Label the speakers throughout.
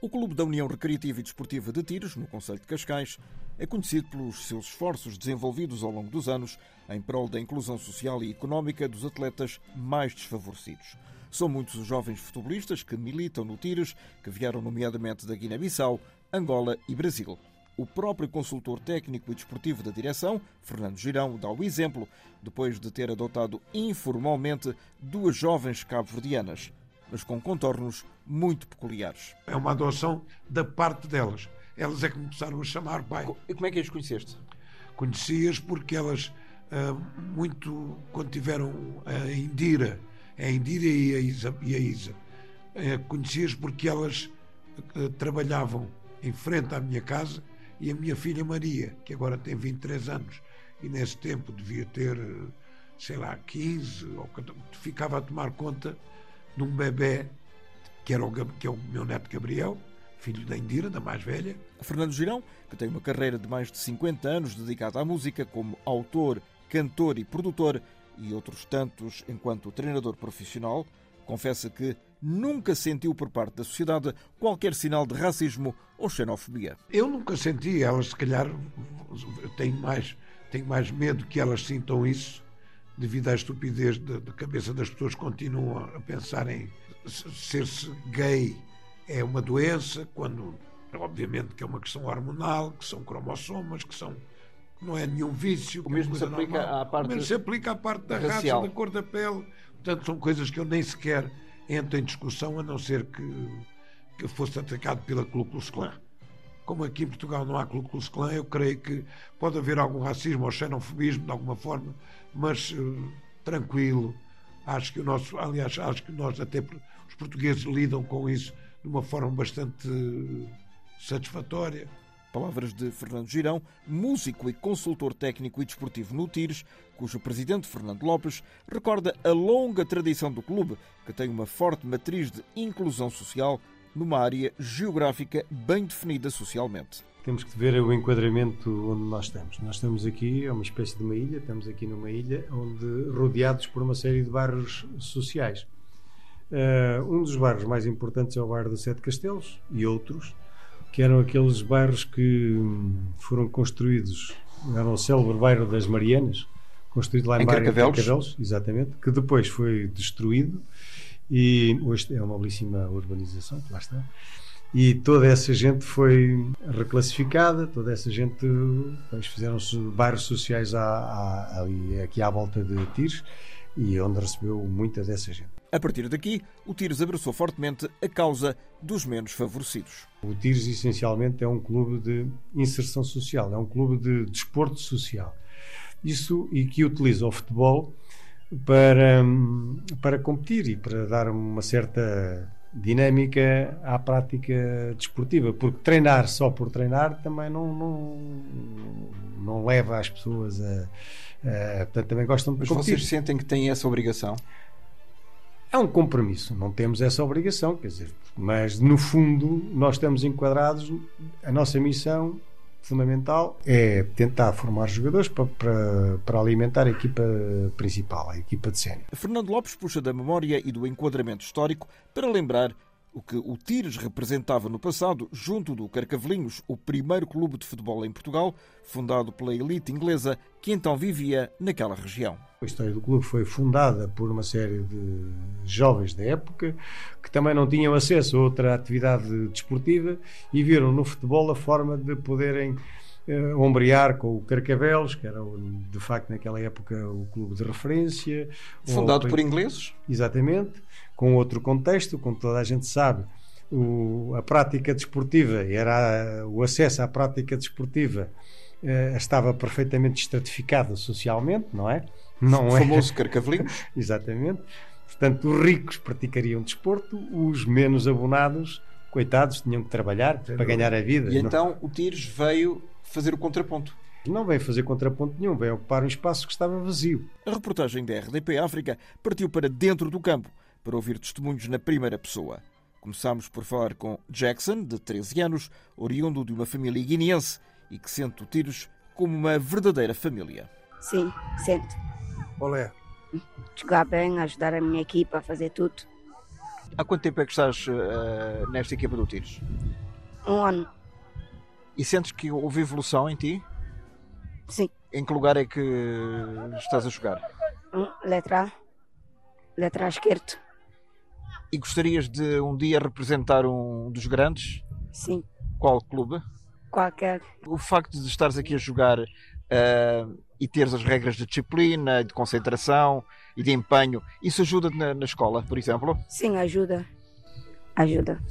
Speaker 1: O Clube da União Recreativa e Desportiva de Tiros, no Conselho de Cascais, é conhecido pelos seus esforços desenvolvidos ao longo dos anos em prol da inclusão social e económica dos atletas mais desfavorecidos. São muitos os jovens futebolistas que militam no Tiros, que vieram nomeadamente da Guiné-Bissau, Angola e Brasil. O próprio consultor técnico e desportivo da direção, Fernando Girão, dá o exemplo, depois de ter adotado informalmente duas jovens cabo-verdianas, mas com contornos muito peculiares.
Speaker 2: É uma adoção da parte delas. Elas é que começaram a chamar pai.
Speaker 1: E como é que as conheceste?
Speaker 2: Conheci-as porque elas, ah, muito, quando tiveram a Indira, a Indira e a Isa, e a Isa ah, conheci-as porque elas ah, trabalhavam em frente à minha casa e a minha filha Maria, que agora tem 23 anos e nesse tempo devia ter, sei lá, 15, ou 14, ficava a tomar conta de um bebê que, era o, que é o meu neto Gabriel, filho da Indira, da mais velha.
Speaker 1: Fernando Girão, que tem uma carreira de mais de 50 anos dedicada à música como autor, cantor e produtor, e outros tantos enquanto treinador profissional, confessa que nunca sentiu por parte da sociedade qualquer sinal de racismo ou xenofobia.
Speaker 2: Eu nunca senti, elas se calhar tenho mais, tenho mais medo que elas sintam isso devido à estupidez da cabeça das pessoas que continuam a pensar em ser-se gay é uma doença, quando obviamente que é uma questão hormonal, que são cromossomas, que são não é nenhum vício.
Speaker 1: O mesmo se aplica normal. à parte o
Speaker 2: se aplica à parte da racial. raça, da cor da pele. Portanto, são coisas que eu nem sequer entro em discussão, a não ser que, que fosse atacado pela Ku Klux Klan. Como aqui em Portugal não há Ku Klux Klan, eu creio que pode haver algum racismo ou xenofobismo de alguma forma, mas uh, tranquilo. Acho que o nosso, aliás, acho que nós até os portugueses lidam com isso de uma forma bastante satisfatória.
Speaker 1: Palavras de Fernando Girão, músico e consultor técnico e desportivo no Tires, cujo presidente Fernando Lopes recorda a longa tradição do clube, que tem uma forte matriz de inclusão social numa área geográfica bem definida socialmente.
Speaker 3: Temos que ver o enquadramento onde nós estamos. Nós estamos aqui, é uma espécie de uma ilha, estamos aqui numa ilha onde rodeados por uma série de bairros sociais. Uh, um dos bairros mais importantes é o bairro dos Sete Castelos e outros, que eram aqueles bairros que hum, foram construídos, era o célebre bairro das Marianas, construído lá em, em Carcavelos. Carcavelos, exatamente, que depois foi destruído e hoje é uma belíssima urbanização, lá está. E toda essa gente foi reclassificada, toda essa gente fizeram-se bairros sociais à, à, ali, aqui à volta de Tires e onde recebeu muita dessa gente.
Speaker 1: A partir daqui, o Tires abraçou fortemente a causa dos menos favorecidos.
Speaker 3: O Tires, essencialmente, é um clube de inserção social, é um clube de desporto social. Isso e que utiliza o futebol para, para competir e para dar uma certa dinâmica à prática desportiva, porque treinar só por treinar também não, não, não leva as pessoas a, a portanto também gostam de
Speaker 1: Mas
Speaker 3: competir.
Speaker 1: vocês sentem que têm essa obrigação?
Speaker 3: É um compromisso, não temos essa obrigação, quer dizer, mas no fundo nós estamos enquadrados, a nossa missão fundamental é tentar formar jogadores para, para, para alimentar a equipa principal, a equipa de sénior.
Speaker 1: Fernando Lopes puxa da memória e do enquadramento histórico para lembrar o que o Tires representava no passado, junto do Carcavelinhos, o primeiro clube de futebol em Portugal, fundado pela elite inglesa que então vivia naquela região.
Speaker 3: A história do clube foi fundada por uma série de jovens da época que também não tinham acesso a outra atividade desportiva e viram no futebol a forma de poderem uh, ombrear com o Carcavelos, que era de facto naquela época o clube de referência.
Speaker 1: Fundado por ingleses?
Speaker 3: Exatamente com outro contexto, como toda a gente sabe, o, a prática desportiva, era o acesso à prática desportiva eh, estava perfeitamente estratificado socialmente, não é?
Speaker 1: Não o é? famoso carcavelinhos.
Speaker 3: Exatamente. Portanto, os ricos praticariam desporto, os menos abonados, coitados, tinham que trabalhar para ganhar a vida.
Speaker 1: E não? então o Tires veio fazer o contraponto.
Speaker 3: Não veio fazer contraponto nenhum, veio ocupar um espaço que estava vazio.
Speaker 1: A reportagem da RDP África partiu para dentro do campo para ouvir testemunhos na primeira pessoa. Começámos por falar com Jackson, de 13 anos, oriundo de uma família guineense e que sente o Tiros como uma verdadeira família.
Speaker 4: Sim, sente.
Speaker 2: Qual é?
Speaker 4: Jogar bem, ajudar a minha equipa a fazer tudo.
Speaker 1: Há quanto tempo é que estás uh, nesta equipa do Tiros?
Speaker 4: Um ano.
Speaker 1: E sentes que houve evolução em ti?
Speaker 4: Sim.
Speaker 1: Em que lugar é que estás a jogar?
Speaker 4: Letra A. Letra A esquerdo.
Speaker 1: E gostarias de um dia representar um dos grandes?
Speaker 4: Sim.
Speaker 1: Qual clube?
Speaker 4: Qualquer.
Speaker 1: O facto de estares aqui a jogar uh, e teres as regras de disciplina, de concentração e de empenho, isso ajuda na, na escola, por exemplo?
Speaker 4: Sim, ajuda. Ajuda.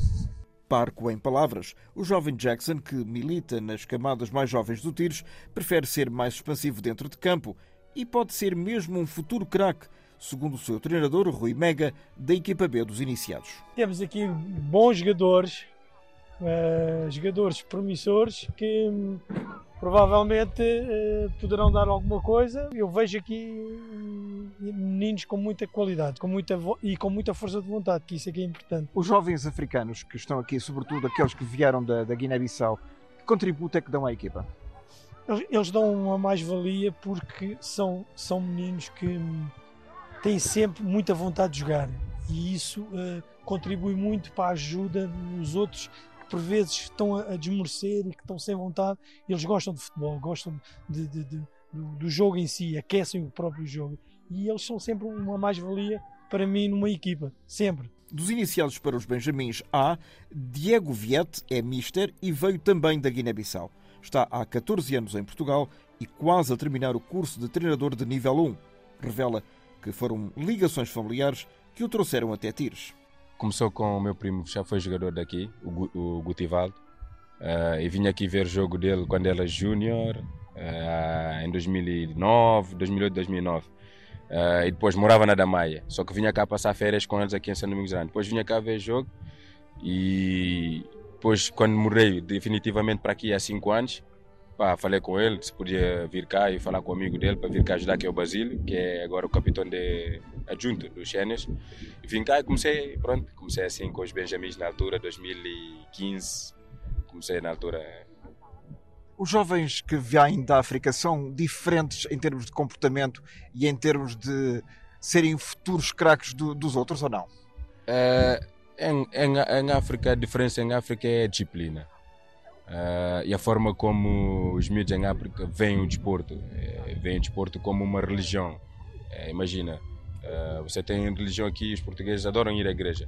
Speaker 1: Parco em palavras, o jovem Jackson, que milita nas camadas mais jovens do Tiros, prefere ser mais expansivo dentro de campo e pode ser mesmo um futuro craque, segundo o seu treinador Rui Mega, da equipa B dos iniciados.
Speaker 5: Temos aqui bons jogadores, uh, jogadores promissores que um, provavelmente uh, poderão dar alguma coisa. Eu vejo aqui um, meninos com muita qualidade com muita e com muita força de vontade, que isso é que é importante.
Speaker 1: Os jovens africanos que estão aqui, sobretudo aqueles que vieram da, da Guiné-Bissau, que contributo é que dão à equipa?
Speaker 5: Eles, eles dão uma mais-valia porque são, são meninos que hum, têm sempre muita vontade de jogar e isso uh, contribui muito para a ajuda dos outros por vezes estão a, a desmorecer e que estão sem vontade. Eles gostam de futebol, gostam de, de, de, do, do, jogo em si, aquecem o próprio jogo. E eles são sempre uma mais-valia para mim numa equipa, sempre.
Speaker 1: Dos iniciados para os Benjamins A, Diego Viette é mister e veio também da Guiné-Bissau. Está há 14 anos em Portugal e quase a terminar o curso de treinador de nível 1. Revela que foram ligações familiares que o trouxeram até Tires.
Speaker 6: Começou com o meu primo, já foi jogador daqui, o, Gutivaldo. Uh, e vim aqui ver o jogo dele quando era júnior, uh, em 2009, 2008, 2009. Uh, e depois morava na Damaia, só que vinha cá passar férias com eles aqui em São Domingos Grande. Depois vinha cá ver jogo e depois, quando morei definitivamente para aqui há 5 anos, Pá, falei com ele se podia vir cá e falar com o amigo dele para vir cá ajudar, que é o Basílio, que é agora o capitão de adjunto dos Xénios. Vim cá e comecei, pronto, comecei assim com os Benjamins na altura, 2015. Comecei na altura.
Speaker 1: Os jovens que vêm da África são diferentes em termos de comportamento e em termos de serem futuros craques do, dos outros ou não?
Speaker 6: É, em, em, em África, a diferença em África é a disciplina Uh, e a forma como os miúdos em África veem o desporto. Uh, veem o desporto como uma religião. Uh, imagina, uh, você tem religião aqui, os portugueses adoram ir à igreja.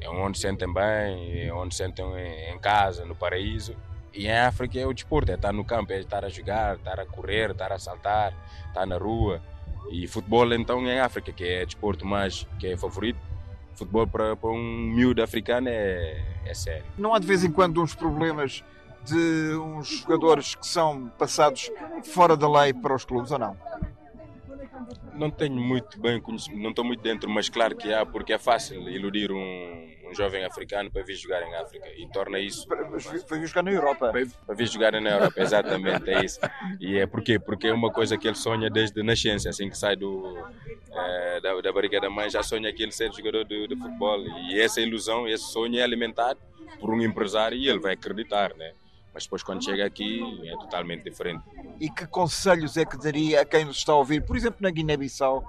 Speaker 6: É onde sentem bem, é onde sentem em, em casa, no paraíso. E em África é o desporto, é estar no campo, é estar a jogar, estar a correr, estar a saltar, estar na rua. E futebol então em África, que é o desporto mais que é favorito, futebol para, para um miúdo africano é, é sério.
Speaker 1: Não há de vez em quando uns problemas de uns jogadores que são passados fora da lei para os clubes ou não?
Speaker 6: Não tenho muito bem conhecido, não estou muito dentro, mas claro que há, porque é fácil iludir um, um jovem africano para vir jogar em África e torna isso.
Speaker 1: Para, para vir jogar na Europa.
Speaker 6: Para, para vir jogar na Europa, exatamente, é isso. E é porquê? Porque é uma coisa que ele sonha desde a nascença, assim que sai do, é, da, da barriga da mãe, já sonha que ele ser jogador de, de futebol. E essa ilusão, esse sonho é alimentado por um empresário e ele vai acreditar, né? Mas depois quando chega aqui é totalmente diferente.
Speaker 1: E que conselhos é que daria a quem nos está a ouvir, por exemplo, na Guiné-Bissau,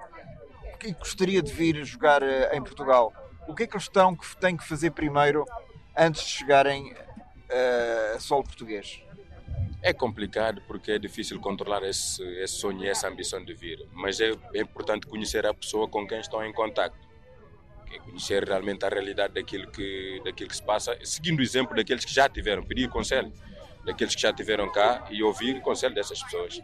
Speaker 1: que gostaria de vir jogar eh, em Portugal? O que é que eles estão que têm que fazer primeiro antes de chegarem uh, a solo português?
Speaker 6: É complicado porque é difícil controlar esse, esse sonho e essa ambição de vir, mas é, é importante conhecer a pessoa com quem estão em contato é conhecer realmente a realidade daquilo que, daquilo que se passa, seguindo o exemplo daqueles que já tiveram, pedir conselho daqueles que já estiveram cá e ouvir o conselho dessas pessoas.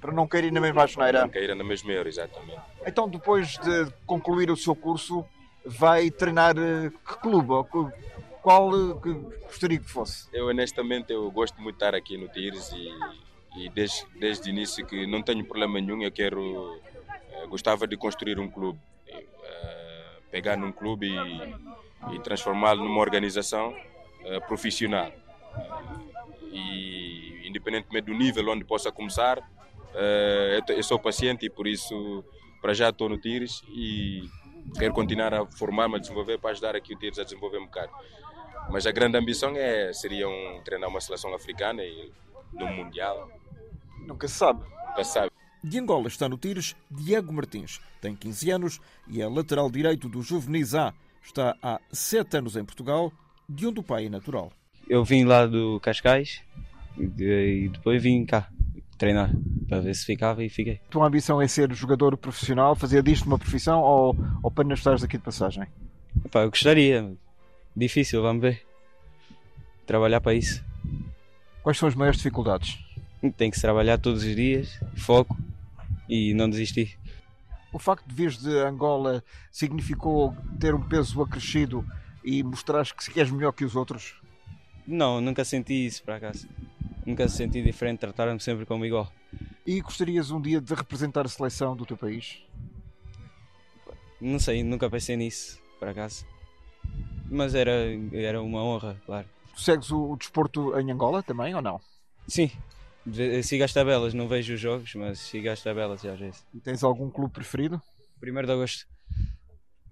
Speaker 1: Para não caírem na mesma asneira.
Speaker 6: Não caírem na mesma erro, exatamente.
Speaker 1: Então, depois de concluir o seu curso, vai treinar eh, que clube? Qual eh, que gostaria que fosse?
Speaker 6: Eu, honestamente, eu gosto muito de estar aqui no Tires e, e desde, desde o início que não tenho problema nenhum, eu quero... Eh, gostava de construir um clube. pegar num clube e, e transformá-lo numa organização profissional e independentemente do nível onde possa começar, uh, eu sou paciente e por isso para já estou no Tires e quero continuar a formar-me, a desenvolver para ajudar aqui o Tires a desenvolver um bocado. Mas a grande ambição é, seria um, treinar uma seleção africana e no Mundial.
Speaker 1: Nunca se sabe.
Speaker 6: Nunca se sabe.
Speaker 1: De Angola está no Tires Diego Martins. Tem 15 anos e é lateral direito do Juvenis A, Está há sete anos em Portugal, de onde o pai é natural.
Speaker 7: Eu vim lá do Cascais e depois vim cá treinar para ver se ficava e fiquei.
Speaker 1: A tua ambição é ser jogador profissional, fazer disto uma profissão ou, ou apenas estás aqui de passagem?
Speaker 7: Epá, eu gostaria, difícil, vamos ver. Trabalhar para isso.
Speaker 1: Quais são as maiores dificuldades?
Speaker 7: Tem que se trabalhar todos os dias, foco e não desistir.
Speaker 1: O facto de vires de Angola significou ter um peso acrescido e mostrares que és melhor que os outros?
Speaker 7: Não, nunca senti isso para acaso. Nunca senti diferente, trataram-me sempre como igual.
Speaker 1: E gostarias um dia de representar a seleção do teu país?
Speaker 7: Não sei, nunca pensei nisso, por acaso. Mas era, era uma honra, claro.
Speaker 1: Tu segues o, o desporto em Angola também ou não?
Speaker 7: Sim, sigo as tabelas, não vejo os jogos, mas sigo as tabelas às vezes.
Speaker 1: E tens algum clube preferido?
Speaker 7: 1 de agosto.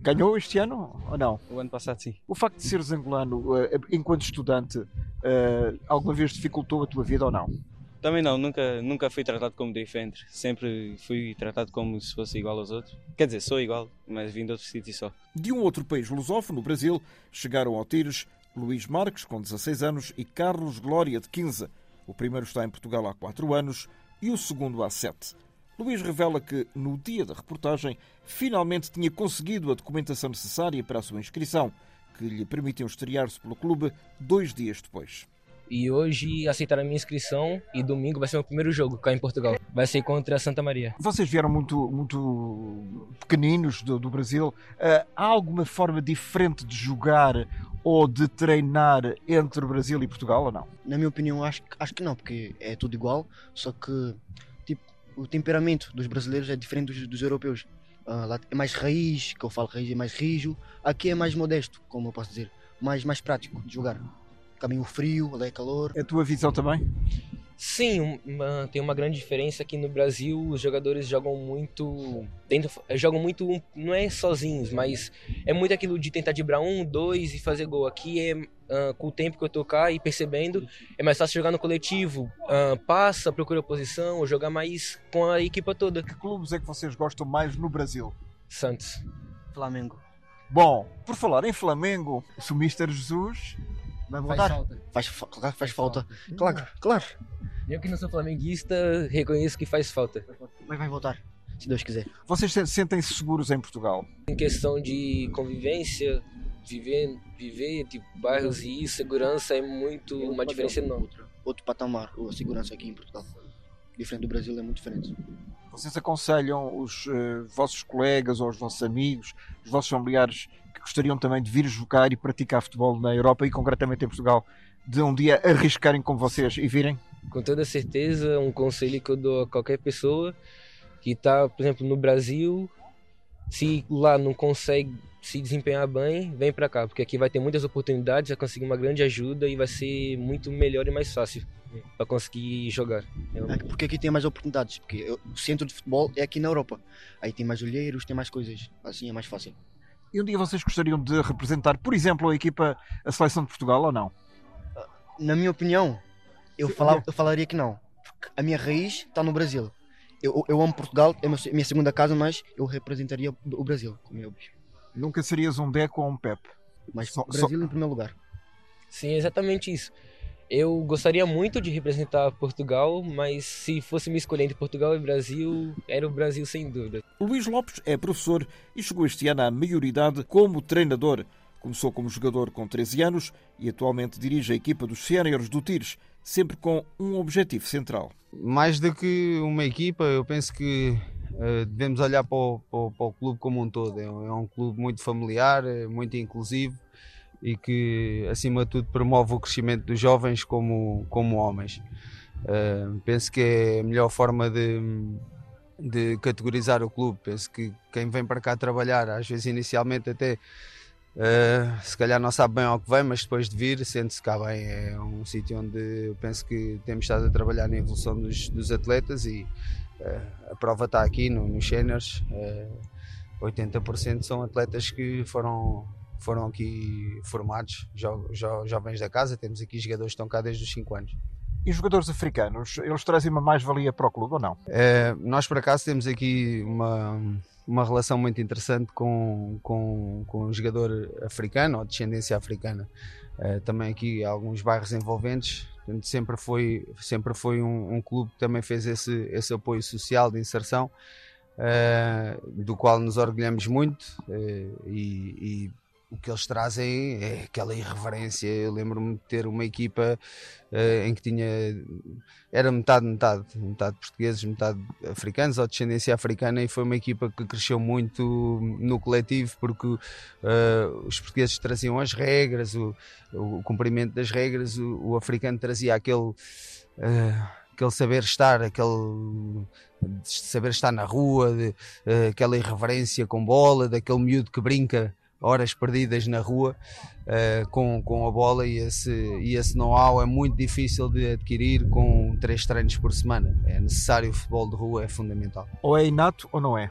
Speaker 1: Ganhou este ano ou não?
Speaker 7: O ano passado, sim.
Speaker 1: O facto de seres angolano, eh, enquanto estudante, eh, alguma vez dificultou a tua vida ou não?
Speaker 7: Também não, nunca, nunca fui tratado como diferente. Sempre fui tratado como se fosse igual aos outros. Quer dizer, sou igual, mas vim de outro sítio só.
Speaker 1: De um outro país lusófono, o Brasil, chegaram ao Tires Luís Marques, com 16 anos, e Carlos Glória, de 15. O primeiro está em Portugal há 4 anos e o segundo há 7. Luís revela que, no dia da reportagem, finalmente tinha conseguido a documentação necessária para a sua inscrição, que lhe permitiu estrear-se pelo clube dois dias depois.
Speaker 8: E hoje aceitaram a minha inscrição e domingo vai ser o primeiro jogo cá em Portugal. Vai ser contra a Santa Maria.
Speaker 1: Vocês vieram muito, muito pequeninos do, do Brasil. Uh, há alguma forma diferente de jogar ou de treinar entre o Brasil e Portugal ou não?
Speaker 9: Na minha opinião, acho, acho que não, porque é tudo igual, só que o temperamento dos brasileiros é diferente dos, dos europeus. Uh, lá é mais raiz, que eu falo raiz, é mais rijo. Aqui é mais modesto, como eu posso dizer, mais, mais prático de jogar caminho frio, lá é calor.
Speaker 1: É a tua visão também?
Speaker 8: Sim, uma, tem uma grande diferença aqui no Brasil. Os jogadores jogam muito. Dentro, jogam muito, não é sozinhos, mas é muito aquilo de tentar dibrar um, dois e fazer gol. Aqui é uh, com o tempo que eu cá e percebendo, é mais fácil jogar no coletivo. Uh, passa, procura posição, jogar mais com a equipa toda.
Speaker 1: Que clubes é que vocês gostam mais no Brasil?
Speaker 8: Santos.
Speaker 9: Flamengo.
Speaker 1: Bom, por falar em Flamengo, o Mister Jesus Vai voltar?
Speaker 9: Faz falta. Faz, faz falta. Claro, claro.
Speaker 8: Eu que não sou flamenguista, reconheço que faz falta.
Speaker 9: Mas vai voltar, se Deus quiser.
Speaker 1: Vocês sentem-se seguros em Portugal?
Speaker 8: Em questão de convivência, viver, viver tipo, bairros e segurança é muito uma diferença enorme.
Speaker 9: Outro, outro patamar, a segurança aqui em Portugal. Diferente do Brasil, é muito diferente.
Speaker 1: Vocês aconselham os uh, vossos colegas ou os vossos amigos, os vossos familiares gostariam também de vir jogar e praticar futebol na Europa e concretamente em Portugal, de um dia arriscarem com vocês e virem?
Speaker 8: Com toda certeza, um conselho que eu dou a qualquer pessoa que está, por exemplo, no Brasil, se lá não consegue se desempenhar bem, vem para cá, porque aqui vai ter muitas oportunidades, vai conseguir uma grande ajuda e vai ser muito melhor e mais fácil para conseguir jogar.
Speaker 9: É porque aqui tem mais oportunidades, porque o centro de futebol é aqui na Europa. Aí tem mais olheiros, tem mais coisas, assim é mais fácil.
Speaker 1: E um dia vocês gostariam de representar, por exemplo, a equipa, a seleção de Portugal ou não?
Speaker 9: Na minha opinião, eu, falava, eu falaria que não. Porque a minha raiz está no Brasil. Eu, eu amo Portugal, é a minha segunda casa, mas eu representaria o Brasil, como eu.
Speaker 1: Nunca serias um Deco ou um Pep?
Speaker 9: Mas só, Brasil só... em primeiro lugar.
Speaker 8: Sim, exatamente isso. Eu gostaria muito de representar Portugal, mas se fosse me escolher entre Portugal e Brasil, era o Brasil sem dúvida.
Speaker 1: Luís Lopes é professor e chegou este ano à maioridade como treinador. Começou como jogador com 13 anos e atualmente dirige a equipa dos séniores do Tires, sempre com um objetivo central.
Speaker 10: Mais do que uma equipa, eu penso que uh, devemos olhar para o, para, o, para o, clube como um todo. É, é um clube muito familiar, é muito inclusivo e que, acima de tudo, promove o crescimento dos jovens como, como homens. Uh, penso que é a melhor forma de, de categorizar o clube. Penso que quem vem para cá trabalhar, às vezes inicialmente até uh, se calhar não sabe bem ao que vem, mas depois de vir sente-se cá bem. É um sítio onde penso que temos estado a trabalhar na evolução dos, dos atletas e uh, a prova está aqui no, nos séniores. 80% são atletas que foram foram aqui formados, jo, jo, jovens da casa, temos aqui jogadores que estão cá desde os 5 anos.
Speaker 1: E os jogadores africanos, eles trazem uma mais-valia para o clube ou não?
Speaker 10: É, nós, por acaso, temos aqui uma, uma relação muito interessante com, com, com um jogador africano ou descendência africana. Uh, também aqui alguns bairros envolventes. Portanto, sempre foi, sempre foi um, um, clube que também fez esse, esse apoio social de inserção, uh, do qual nos orgulhamos muito uh, e, e o que eles trazem é aquela irreverência. Eu lembro-me de ter uma equipa uh, em que tinha. Era metade, metade, metade portugueses, metade africanos, ou descendência africana, e foi uma equipa que cresceu muito no coletivo, porque uh, os portugueses traziam as regras, o, o cumprimento das regras, o, o africano trazia aquele. Uh, aquele saber estar, aquele saber estar na rua, de, aquela irreverência com bola, daquele miúdo que brinca horas perdidas na rua uh, com, com a bola e esse, e esse know-how é muito difícil de adquirir com três treinos por semana. É necessário, o futebol de rua é fundamental.
Speaker 1: Ou é inato ou não é?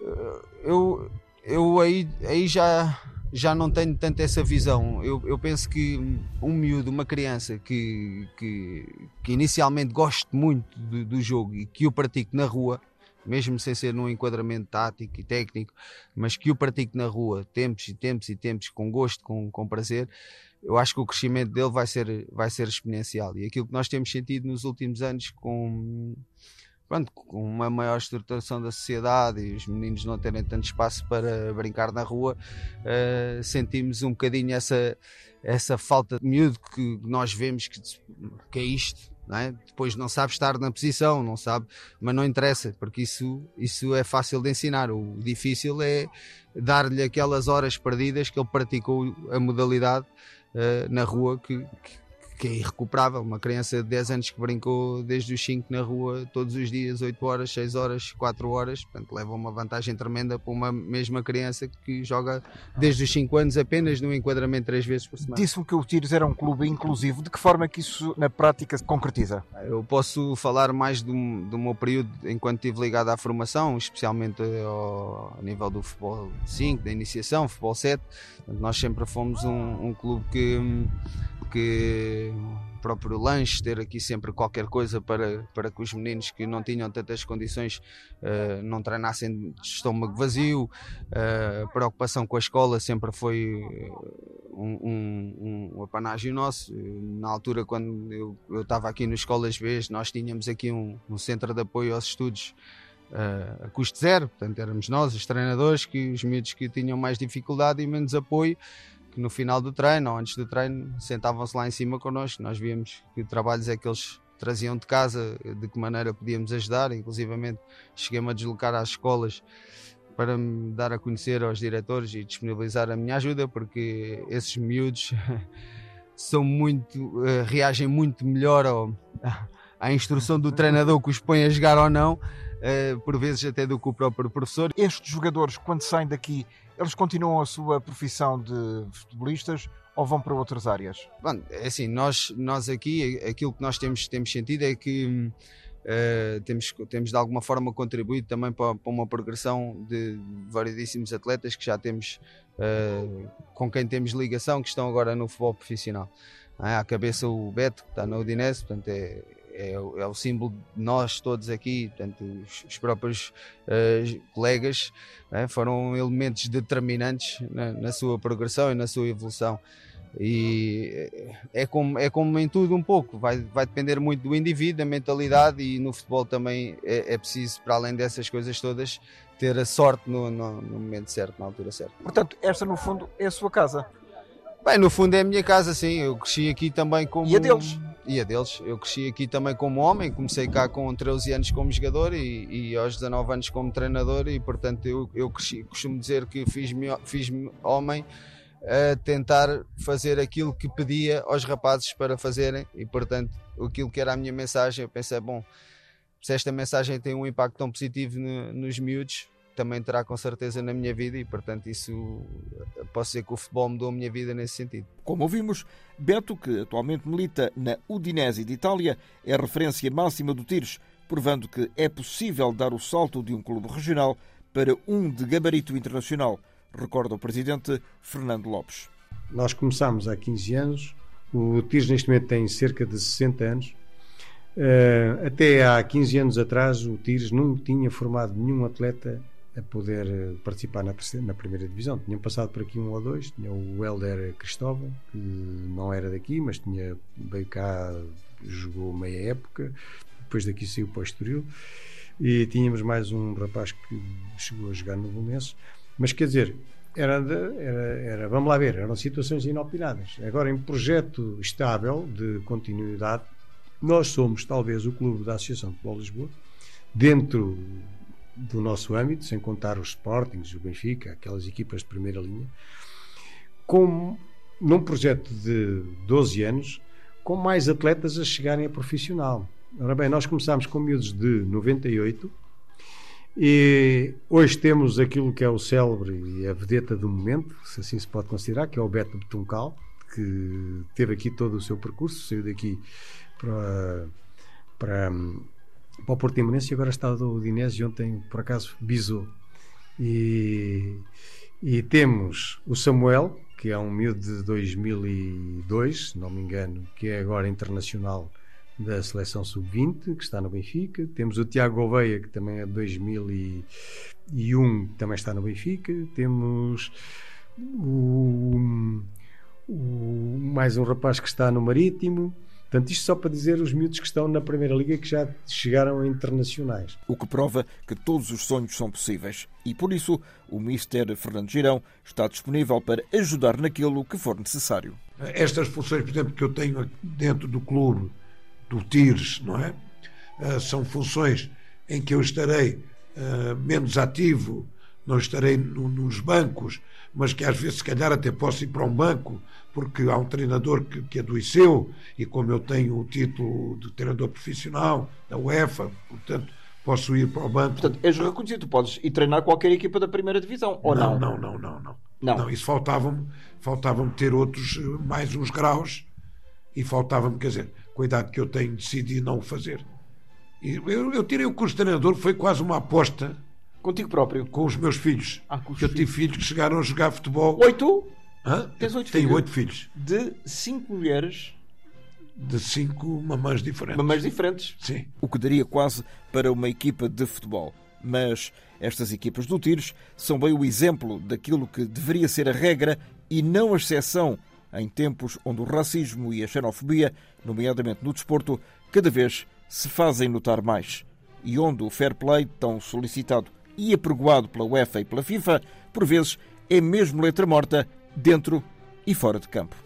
Speaker 10: Uh, eu, eu aí, aí já, já não tenho tanto essa visão. Eu, eu penso que um miúdo, uma criança que, que, que inicialmente goste muito do, do jogo e que o pratique na rua, mesmo sem ser num enquadramento tático e técnico, mas que o pratique na rua, tempos e tempos e tempos, com gosto, com, com prazer, eu acho que o crescimento dele vai ser, vai ser exponencial. E aquilo que nós temos sentido nos últimos anos com, pronto, com uma maior estruturação da sociedade e os meninos não terem tanto espaço para brincar na rua, uh, sentimos um bocadinho essa, essa falta de miúdo que nós vemos que, que é isto não é? Depois não sabe estar na posição, não sabe, mas não interessa, porque isso, isso é fácil de ensinar. O difícil é dar-lhe aquelas horas perdidas que ele praticou a modalidade uh, na rua que, que que é irrecuperável. Uma criança de 10 anos que brincou desde os 5 na rua todos os dias, 8 horas, 6 horas, 4 horas, portanto, leva uma vantagem tremenda para uma mesma criança que joga desde os 5 anos apenas no enquadramento 3 vezes por semana.
Speaker 1: Disse-me que o Tiros era um clube inclusivo. De que forma é que isso na prática se concretiza?
Speaker 10: Eu posso falar mais do, do meu período enquanto estive ligado à formação, especialmente ao, ao nível do futebol 5, da iniciação, futebol 7. Nós sempre fomos um, um clube que que o próprio lanche, ter aqui sempre qualquer coisa para, para que os meninos que não tinham tantas condições uh, não treinassem de estômago vazio. Uh, preocupação com a escola sempre foi eh, um, um, um apanágio nosso. Na altura, quando eu, eu estava aqui nas escolas B, nós tínhamos aqui um, um centro de apoio aos estudos. Uh, a custo zero, portanto éramos nós, os treinadores, que os miúdos que tinham mais dificuldade e menos apoio, que no final do treino ou antes do treino sentavam-se lá em cima connosco. Nós víamos que trabalhos é que eles traziam de casa, de que maneira podíamos ajudar. Inclusivamente cheguei-me a deslocar às escolas para me dar a conhecer aos diretores e disponibilizar a minha ajuda, porque esses miúdos são muito, uh, reagem muito melhor ao, à instrução do treinador que os põe a jogar ou não, uh, por vezes até do que o próprio professor.
Speaker 1: Estes jogadores, quando saem daqui, eles continuam a sua profissão de futebolistas ou vão para outras áreas?
Speaker 10: Bom, é assim, nós, nós aqui, aquilo que nós temos, temos sentido é que uh, temos, temos de alguma forma contribuído também para, para, uma progressão de variedíssimos atletas que já temos, uh, com quem temos ligação, que estão agora no futebol profissional. À cabeça o Beto, que está na Udinese, portanto é, é, é, o símbolo de nós todos aqui, portanto, os, os próprios uh, colegas né, foram elementos determinantes na, na, sua progressão e na sua evolução. E é, é como, é como em tudo um pouco, vai, vai depender muito do indivíduo, da mentalidade e no futebol também é, é preciso, para além dessas coisas todas, ter a sorte no, no, no momento certo, na altura certa.
Speaker 1: Portanto, esta no fundo é a sua casa.
Speaker 10: Bem, no fundo é a minha casa, sim. Eu cresci aqui também como.
Speaker 1: E a deles?
Speaker 10: E a deles. Eu cresci aqui também como homem. Comecei cá com 13 anos como jogador e, e aos 19 anos como treinador. E portanto eu, eu cresci. Costumo dizer que fiz-me fiz homem a tentar fazer aquilo que pedia aos rapazes para fazerem. E portanto aquilo que era a minha mensagem, eu pensei, bom, se esta mensagem tem um impacto tão positivo no, nos miúdos, também terá com certeza na minha vida e, portanto, isso posso dizer que o futebol mudou a minha vida nesse sentido.
Speaker 1: Como ouvimos, Beto, que atualmente milita na Udinese de Itália, é a referência máxima do Tires, provando que é possível dar o salto de um clube regional para um de gabarito internacional, recorda o presidente Fernando Lopes.
Speaker 3: Nós começámos há 15 anos, o Tires neste momento tem cerca de 60 anos. Uh, até há 15 anos atrás, o Tires não tinha formado nenhum atleta a poder eh, participar na, na, primeira divisão. Tinham passado por aqui um ou dois, tinha o Helder Cristóvão, que não era daqui, mas tinha, veio cá, jogou meia época, depois daqui saiu para o Estoril, e tínhamos mais um rapaz que chegou a jogar no Belenenses, mas quer dizer, era, de, era, era, vamos lá ver, eram situações inopinadas. Agora, em projeto estável de continuidade, nós somos talvez o clube da Associação de Futebol Lisboa, dentro do nosso âmbito, sem contar os Sportings, o Benfica, aquelas equipas de primeira linha, com, num projeto de 12 anos, com mais atletas a chegarem a profissional. Ora bem, nós começámos com miúdos de 98 e hoje temos aquilo que é o célebre e a vedeta do momento, se assim se pode considerar, que é o Beto Betuncal, que teve aqui todo o seu percurso, saiu daqui para, para, para o Portimonense e agora está do Udinese ontem, por acaso, bisou. E, e temos o Samuel, que é um miúdo de 2002, se não me engano, que é agora internacional da seleção sub-20, que está no Benfica. Temos o Tiago Gouveia, que também é de 2001, que também está no Benfica. Temos o, o, mais um rapaz que está no Marítimo. Portanto, isto só para dizer os miúdos que estão na Primeira Liga que já chegaram a internacionais.
Speaker 1: O que prova que todos os sonhos são possíveis. E por isso, o Mister Fernando Girão está disponível para ajudar naquilo que for necessário.
Speaker 2: Estas funções, por exemplo, que eu tenho dentro do clube, do TIRS, não é? Uh, são funções em que eu estarei uh, menos ativo, não estarei no, nos bancos, mas que às vezes, se calhar, até posso ir para um banco, porque há um treinador que, que adoeceu, e como eu tenho o título de treinador profissional da UEFA, portanto, posso ir para o banco.
Speaker 1: Portanto, és reconhecido, tu podes ir treinar qualquer equipa da primeira divisão, ou não?
Speaker 2: Não, não, não, não. Não, não isso faltava-me faltava ter outros, mais uns graus, e faltava-me, quer dizer, cuidado que eu tenho, decidi não o fazer. Eu, eu tirei o curso de treinador, foi quase uma aposta.
Speaker 1: Contigo próprio?
Speaker 2: Com os meus filhos. Ah, com os eu tive filhos que chegaram a jogar futebol.
Speaker 1: Oito?
Speaker 2: Hã?
Speaker 1: Tens oito
Speaker 2: Tenho
Speaker 1: filhos?
Speaker 2: oito filhos.
Speaker 1: De cinco mulheres.
Speaker 2: De cinco mamães diferentes.
Speaker 1: Mamães diferentes?
Speaker 2: Sim.
Speaker 1: O que daria quase para uma equipa de futebol. Mas estas equipas do Tiros são bem o exemplo daquilo que deveria ser a regra e não a exceção em tempos onde o racismo e a xenofobia, nomeadamente no desporto, cada vez se fazem notar mais e onde o fair play, tão solicitado e apregoado pela UEFA e pela FIFA, por vezes é mesmo letra morta dentro e fora de campo.